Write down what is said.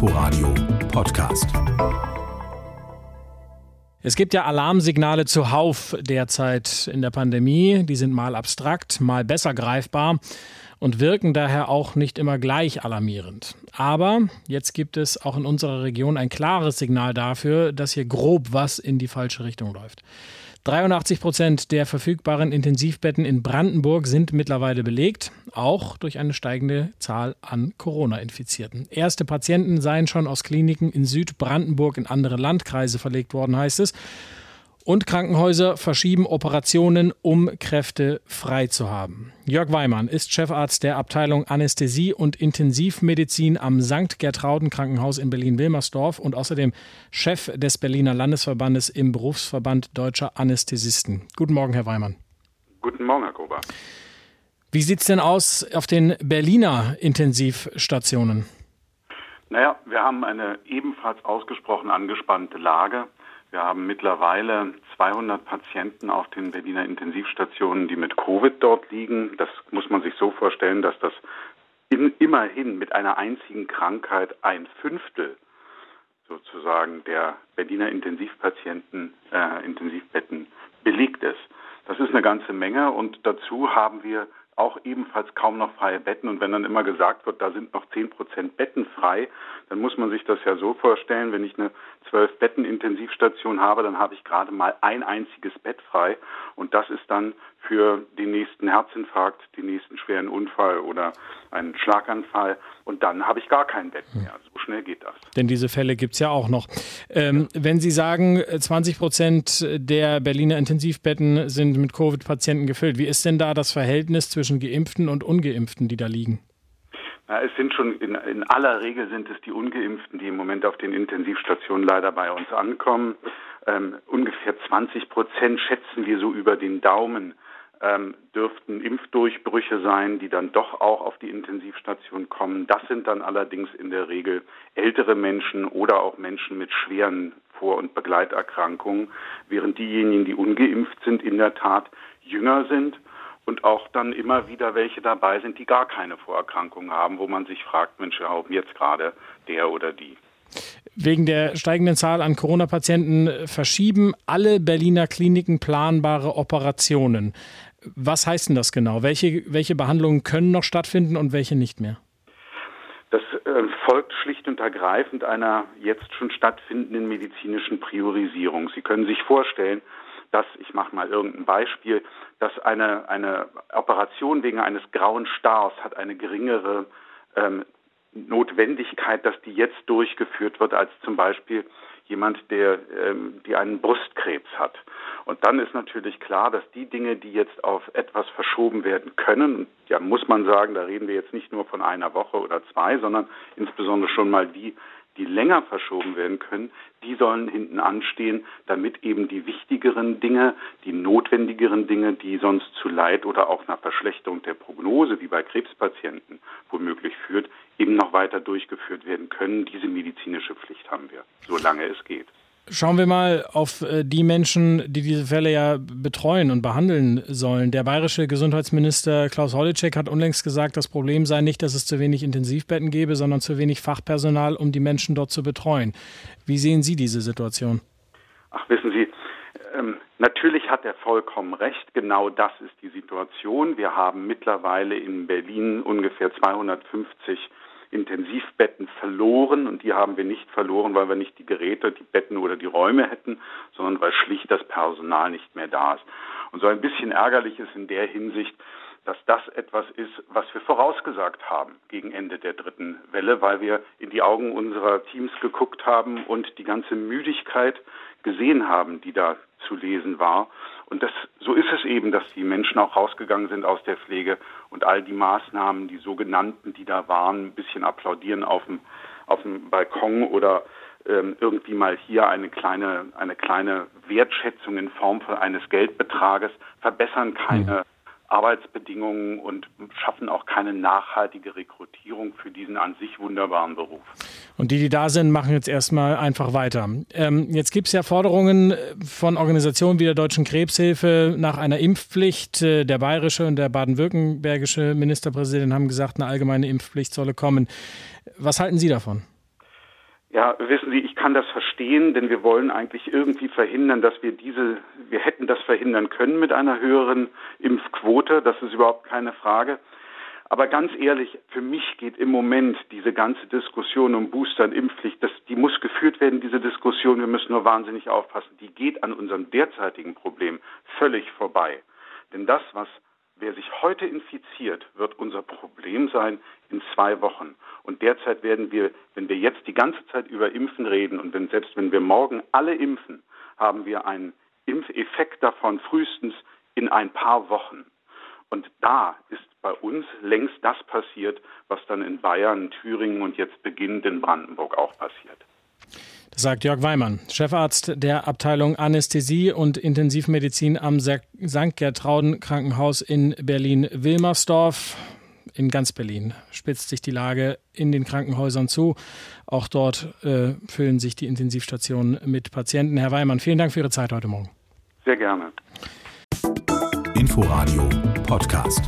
Inforadio Podcast. Es gibt ja Alarmsignale zuhauf derzeit in der Pandemie. Die sind mal abstrakt, mal besser greifbar und wirken daher auch nicht immer gleich alarmierend. Aber jetzt gibt es auch in unserer Region ein klares Signal dafür, dass hier grob was in die falsche Richtung läuft. 83 Prozent der verfügbaren Intensivbetten in Brandenburg sind mittlerweile belegt, auch durch eine steigende Zahl an Corona-Infizierten. Erste Patienten seien schon aus Kliniken in Südbrandenburg in andere Landkreise verlegt worden, heißt es. Und Krankenhäuser verschieben Operationen, um Kräfte frei zu haben. Jörg Weimann ist Chefarzt der Abteilung Anästhesie und Intensivmedizin am St. Gertrauden Krankenhaus in Berlin-Wilmersdorf und außerdem Chef des Berliner Landesverbandes im Berufsverband Deutscher Anästhesisten. Guten Morgen, Herr Weimann. Guten Morgen, Herr Gruber. Wie sieht es denn aus auf den Berliner Intensivstationen? Naja, wir haben eine ebenfalls ausgesprochen angespannte Lage. Wir haben mittlerweile 200 Patienten auf den Berliner Intensivstationen, die mit Covid dort liegen. Das muss man sich so vorstellen, dass das in, immerhin mit einer einzigen Krankheit ein Fünftel sozusagen der Berliner Intensivpatienten, äh, Intensivbetten belegt ist. Das ist eine ganze Menge und dazu haben wir auch ebenfalls kaum noch freie Betten. Und wenn dann immer gesagt wird, da sind noch 10 Prozent Betten frei, dann muss man sich das ja so vorstellen, wenn ich eine 12 Betten Intensivstation habe, dann habe ich gerade mal ein einziges Bett frei. Und das ist dann für den nächsten Herzinfarkt, den nächsten schweren Unfall oder einen Schlaganfall. Und dann habe ich gar kein Bett mehr. So schnell geht das. Denn diese Fälle gibt es ja auch noch. Ähm, wenn Sie sagen, 20 Prozent der Berliner Intensivbetten sind mit Covid-Patienten gefüllt, wie ist denn da das Verhältnis zwischen Geimpften und Ungeimpften, die da liegen? Na, es sind schon in, in aller Regel sind es die Ungeimpften, die im Moment auf den Intensivstationen leider bei uns ankommen. Ähm, ungefähr 20 Prozent schätzen wir so über den Daumen ähm, dürften Impfdurchbrüche sein, die dann doch auch auf die Intensivstation kommen. Das sind dann allerdings in der Regel ältere Menschen oder auch Menschen mit schweren Vor- und Begleiterkrankungen, während diejenigen, die ungeimpft sind, in der Tat jünger sind und auch dann immer wieder welche dabei sind, die gar keine Vorerkrankungen haben, wo man sich fragt, Mensch, warum jetzt gerade der oder die? Wegen der steigenden Zahl an Corona-Patienten verschieben alle Berliner Kliniken planbare Operationen. Was heißt denn das genau? Welche, welche Behandlungen können noch stattfinden und welche nicht mehr? Das äh, folgt schlicht und ergreifend einer jetzt schon stattfindenden medizinischen Priorisierung. Sie können sich vorstellen, dass, ich mache mal irgendein Beispiel, dass eine, eine Operation wegen eines grauen Stars hat eine geringere ähm, Notwendigkeit, dass die jetzt durchgeführt wird, als zum Beispiel jemand, der ähm, die einen Brustkrebs hat. Und dann ist natürlich klar, dass die Dinge, die jetzt auf etwas verschoben werden können, ja muss man sagen, da reden wir jetzt nicht nur von einer Woche oder zwei, sondern insbesondere schon mal die, die länger verschoben werden können, die sollen hinten anstehen, damit eben die wichtigeren Dinge, die notwendigeren Dinge, die sonst zu Leid oder auch einer Verschlechterung der Prognose, wie bei Krebspatienten womöglich führt, eben noch weiter durchgeführt werden können. Diese medizinische Pflicht haben wir, solange es geht. Schauen wir mal auf äh, die Menschen, die diese Fälle ja betreuen und behandeln sollen. Der bayerische Gesundheitsminister Klaus Holleczek hat unlängst gesagt, das Problem sei nicht, dass es zu wenig Intensivbetten gäbe, sondern zu wenig Fachpersonal, um die Menschen dort zu betreuen. Wie sehen Sie diese Situation? Ach, wissen Sie, ähm, natürlich hat er vollkommen recht. Genau das ist die Situation. Wir haben mittlerweile in Berlin ungefähr 250 Intensivbetten verloren und die haben wir nicht verloren, weil wir nicht die Geräte, die Betten oder die Räume hätten, sondern weil schlicht das Personal nicht mehr da ist. Und so ein bisschen ärgerlich ist in der Hinsicht, dass das etwas ist, was wir vorausgesagt haben gegen Ende der dritten Welle, weil wir in die Augen unserer Teams geguckt haben und die ganze Müdigkeit gesehen haben, die da zu lesen war. Und das, so ist es eben, dass die Menschen auch rausgegangen sind aus der Pflege und all die Maßnahmen, die sogenannten, die da waren, ein bisschen applaudieren auf dem, auf dem Balkon oder ähm, irgendwie mal hier eine kleine, eine kleine Wertschätzung in Form von eines Geldbetrages verbessern keine mhm. Arbeitsbedingungen und schaffen auch keine nachhaltige Rekrutierung für diesen an sich wunderbaren Beruf. Und die, die da sind, machen jetzt erstmal einfach weiter. Ähm, jetzt gibt es ja Forderungen von Organisationen wie der Deutschen Krebshilfe nach einer Impfpflicht. Äh, der bayerische und der baden-württembergische Ministerpräsident haben gesagt, eine allgemeine Impfpflicht solle kommen. Was halten Sie davon? Ja, wissen Sie, ich kann das verstehen, denn wir wollen eigentlich irgendwie verhindern, dass wir diese, wir hätten das verhindern können mit einer höheren Impfquote, das ist überhaupt keine Frage. Aber ganz ehrlich, für mich geht im Moment diese ganze Diskussion um Booster und Impfpflicht, das, die muss geführt werden, diese Diskussion, wir müssen nur wahnsinnig aufpassen, die geht an unserem derzeitigen Problem völlig vorbei. Denn das, was wer sich heute infiziert, wird unser Problem sein in zwei Wochen. Und derzeit werden wir, wenn wir jetzt die ganze Zeit über Impfen reden und wenn, selbst wenn wir morgen alle impfen, haben wir einen Impfeffekt davon frühestens in ein paar Wochen. Und da ist bei uns längst das passiert, was dann in Bayern, Thüringen und jetzt beginnend in Brandenburg auch passiert. Das sagt Jörg Weimann, Chefarzt der Abteilung Anästhesie und Intensivmedizin am St. Gertrauden Krankenhaus in Berlin-Wilmersdorf. In ganz Berlin spitzt sich die Lage in den Krankenhäusern zu. Auch dort äh, füllen sich die Intensivstationen mit Patienten. Herr Weimann, vielen Dank für Ihre Zeit heute Morgen. Sehr gerne. Inforadio Podcast.